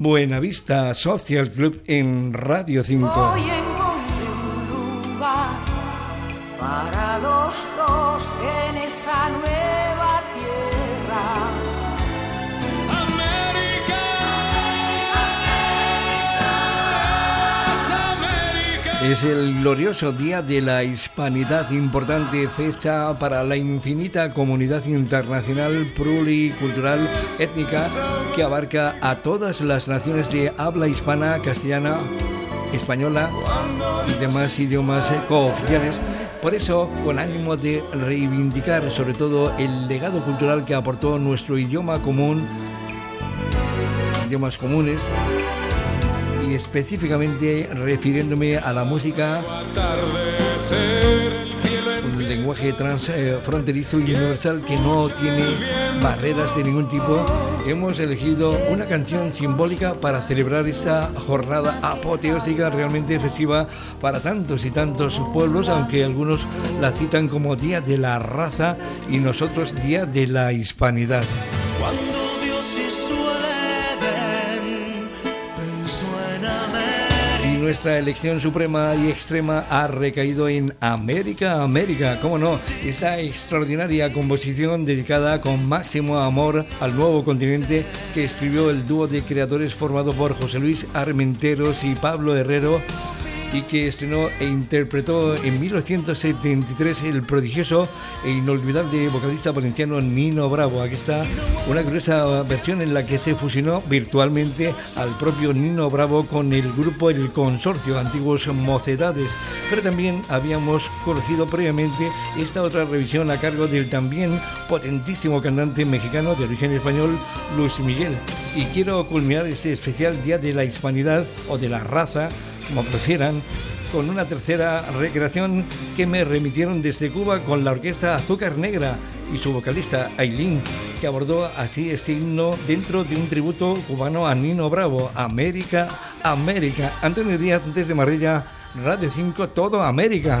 Buenavista Social Club en Radio 5. Hoy encontré un lugar para los dos en esa nueva Es el glorioso Día de la Hispanidad, importante fecha para la infinita comunidad internacional pluricultural étnica que abarca a todas las naciones de habla hispana, castellana, española y demás idiomas cooficiales. Por eso, con ánimo de reivindicar sobre todo el legado cultural que aportó nuestro idioma común, idiomas comunes, específicamente refiriéndome a la música, un lenguaje transfronterizo y universal que no tiene barreras de ningún tipo, hemos elegido una canción simbólica para celebrar esta jornada apoteósica realmente festiva para tantos y tantos pueblos, aunque algunos la citan como Día de la Raza y nosotros Día de la Hispanidad. Nuestra elección suprema y extrema ha recaído en América, América, cómo no, esa extraordinaria composición dedicada con máximo amor al nuevo continente que escribió el dúo de creadores formado por José Luis Armenteros y Pablo Herrero y que estrenó e interpretó en 1973 el prodigioso e inolvidable vocalista valenciano Nino Bravo. Aquí está una gruesa versión en la que se fusionó virtualmente al propio Nino Bravo con el grupo El Consorcio, antiguos mocedades. Pero también habíamos conocido previamente esta otra revisión a cargo del también potentísimo cantante mexicano de origen español, Luis Miguel. Y quiero culminar este especial Día de la Hispanidad o de la Raza como prefieran, con una tercera recreación que me remitieron desde Cuba con la orquesta Azúcar Negra y su vocalista Aileen, que abordó así este himno dentro de un tributo cubano a Nino Bravo, América, América. Antonio Díaz desde Marrilla, Radio 5, todo América.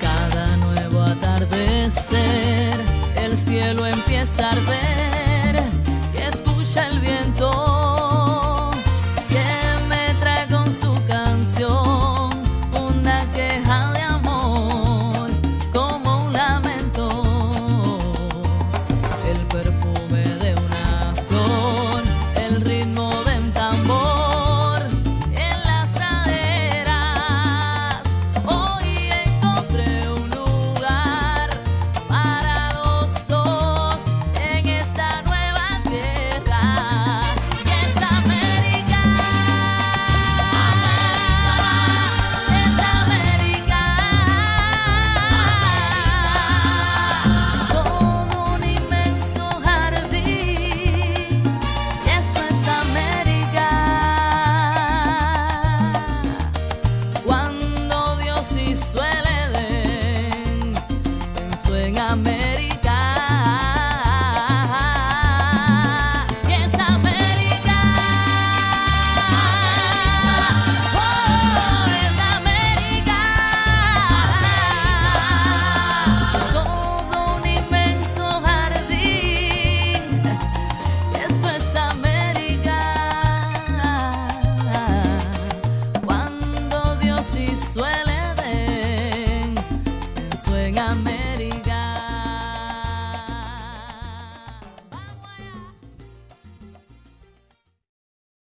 Cada nuevo atardecer, el cielo empieza a arder.